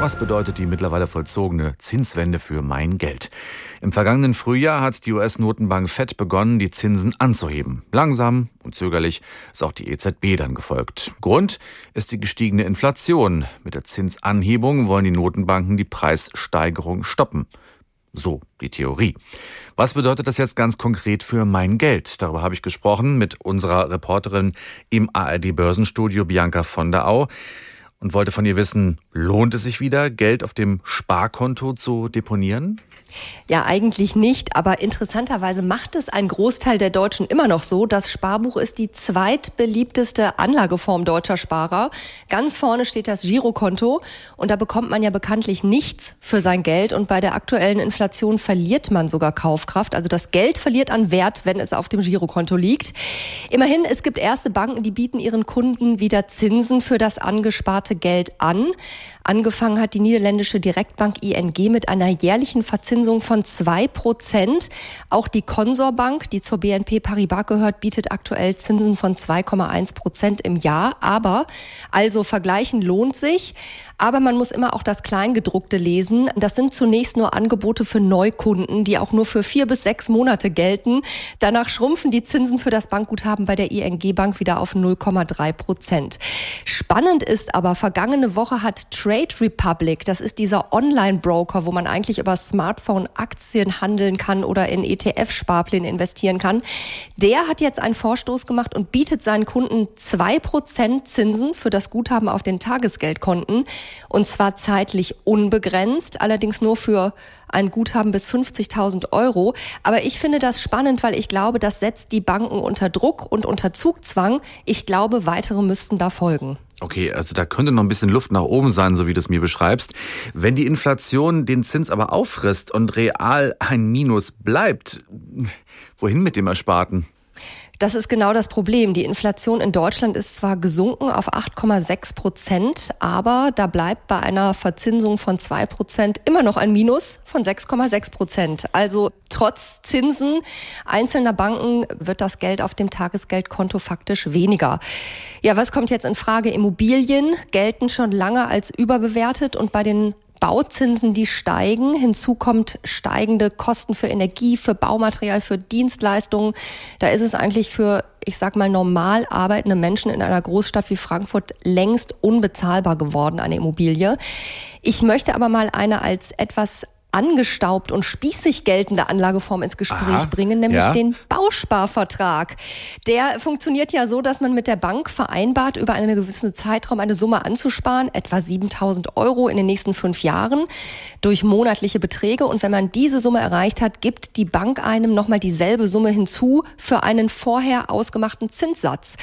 Was bedeutet die mittlerweile vollzogene Zinswende für mein Geld? Im vergangenen Frühjahr hat die US-Notenbank Fed begonnen, die Zinsen anzuheben. Langsam und zögerlich ist auch die EZB dann gefolgt. Grund ist die gestiegene Inflation. Mit der Zinsanhebung wollen die Notenbanken die Preissteigerung stoppen. So die Theorie. Was bedeutet das jetzt ganz konkret für mein Geld? Darüber habe ich gesprochen mit unserer Reporterin im ARD Börsenstudio Bianca von der Au und wollte von ihr wissen, lohnt es sich wieder, Geld auf dem Sparkonto zu deponieren? Ja, eigentlich nicht, aber interessanterweise macht es ein Großteil der Deutschen immer noch so. Das Sparbuch ist die zweitbeliebteste Anlageform deutscher Sparer. Ganz vorne steht das Girokonto und da bekommt man ja bekanntlich nichts für sein Geld und bei der aktuellen Inflation verliert man sogar Kaufkraft. Also das Geld verliert an Wert, wenn es auf dem Girokonto liegt. Immerhin, es gibt erste Banken, die bieten ihren Kunden wieder Zinsen für das angesparte Geld an. Angefangen hat die niederländische Direktbank ING mit einer jährlichen Verzinsung von zwei Prozent. Auch die Consorbank, die zur BNP Paribas gehört, bietet aktuell Zinsen von 2,1 Prozent im Jahr. Aber also vergleichen lohnt sich. Aber man muss immer auch das Kleingedruckte lesen. Das sind zunächst nur Angebote für Neukunden, die auch nur für vier bis sechs Monate gelten. Danach schrumpfen die Zinsen für das Bankguthaben bei der ING Bank wieder auf 0,3 Prozent. Spannend ist aber, vergangene Woche hat Trade Republic, das ist dieser Online-Broker, wo man eigentlich über Smartphone Aktien handeln kann oder in ETF-Sparpläne investieren kann, der hat jetzt einen Vorstoß gemacht und bietet seinen Kunden zwei Prozent Zinsen für das Guthaben auf den Tagesgeldkonten und zwar zeitlich unbegrenzt, allerdings nur für ein Guthaben bis 50.000 Euro. Aber ich finde das spannend, weil ich glaube, das setzt die Banken unter Druck und unter Zugzwang. Ich glaube, weitere müssten da folgen. Okay, also da könnte noch ein bisschen Luft nach oben sein, so wie du es mir beschreibst. Wenn die Inflation den Zins aber auffrisst und real ein Minus bleibt, wohin mit dem Ersparten? Das ist genau das Problem. Die Inflation in Deutschland ist zwar gesunken auf 8,6 Prozent, aber da bleibt bei einer Verzinsung von 2 Prozent immer noch ein Minus von 6,6 Prozent. Also trotz Zinsen einzelner Banken wird das Geld auf dem Tagesgeldkonto faktisch weniger. Ja, was kommt jetzt in Frage? Immobilien gelten schon lange als überbewertet und bei den Bauzinsen, die steigen. Hinzu kommt steigende Kosten für Energie, für Baumaterial, für Dienstleistungen. Da ist es eigentlich für, ich sag mal, normal arbeitende Menschen in einer Großstadt wie Frankfurt längst unbezahlbar geworden, eine Immobilie. Ich möchte aber mal eine als etwas angestaubt und spießig geltende Anlageform ins Gespräch Aha, bringen, nämlich ja. den Bausparvertrag. Der funktioniert ja so, dass man mit der Bank vereinbart, über einen gewissen Zeitraum eine Summe anzusparen, etwa 7000 Euro in den nächsten fünf Jahren durch monatliche Beträge. Und wenn man diese Summe erreicht hat, gibt die Bank einem nochmal dieselbe Summe hinzu für einen vorher ausgemachten Zinssatz.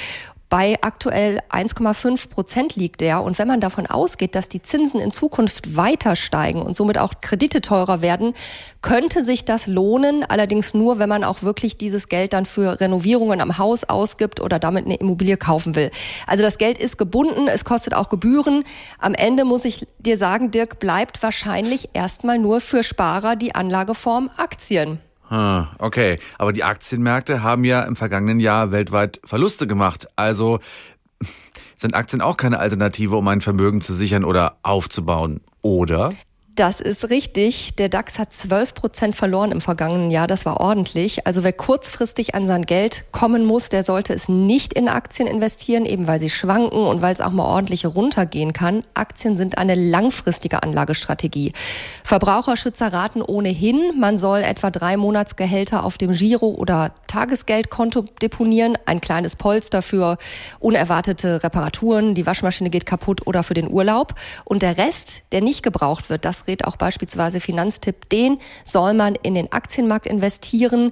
Bei aktuell 1,5 Prozent liegt er. Und wenn man davon ausgeht, dass die Zinsen in Zukunft weiter steigen und somit auch Kredite teurer werden, könnte sich das lohnen. Allerdings nur, wenn man auch wirklich dieses Geld dann für Renovierungen am Haus ausgibt oder damit eine Immobilie kaufen will. Also das Geld ist gebunden, es kostet auch Gebühren. Am Ende muss ich dir sagen, Dirk, bleibt wahrscheinlich erstmal nur für Sparer die Anlageform Aktien. Okay, aber die Aktienmärkte haben ja im vergangenen Jahr weltweit Verluste gemacht. Also sind Aktien auch keine Alternative, um ein Vermögen zu sichern oder aufzubauen, oder? Das ist richtig. Der DAX hat 12 Prozent verloren im vergangenen Jahr. Das war ordentlich. Also wer kurzfristig an sein Geld kommen muss, der sollte es nicht in Aktien investieren, eben weil sie schwanken und weil es auch mal ordentlich runtergehen kann. Aktien sind eine langfristige Anlagestrategie. Verbraucherschützer raten ohnehin, man soll etwa drei Monatsgehälter auf dem Giro- oder Tagesgeldkonto deponieren. Ein kleines Polster für unerwartete Reparaturen, die Waschmaschine geht kaputt oder für den Urlaub. Und der Rest, der nicht gebraucht wird, das rät auch beispielsweise Finanztipp, den soll man in den Aktienmarkt investieren.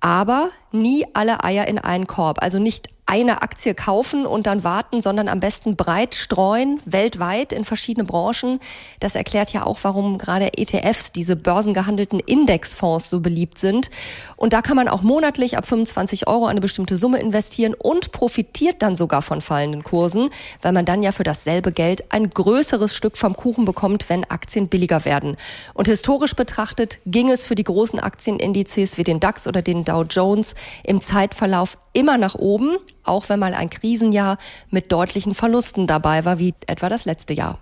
Aber nie alle Eier in einen Korb. Also nicht eine Aktie kaufen und dann warten, sondern am besten breit streuen, weltweit in verschiedene Branchen. Das erklärt ja auch, warum gerade ETFs, diese börsengehandelten Indexfonds so beliebt sind. Und da kann man auch monatlich ab 25 Euro eine bestimmte Summe investieren und profitiert dann sogar von fallenden Kursen, weil man dann ja für dasselbe Geld ein größeres Stück vom Kuchen bekommt, wenn Aktien billiger werden. Und historisch betrachtet ging es für die großen Aktienindizes wie den DAX oder den Dow Jones im Zeitverlauf immer nach oben, auch wenn mal ein Krisenjahr mit deutlichen Verlusten dabei war, wie etwa das letzte Jahr.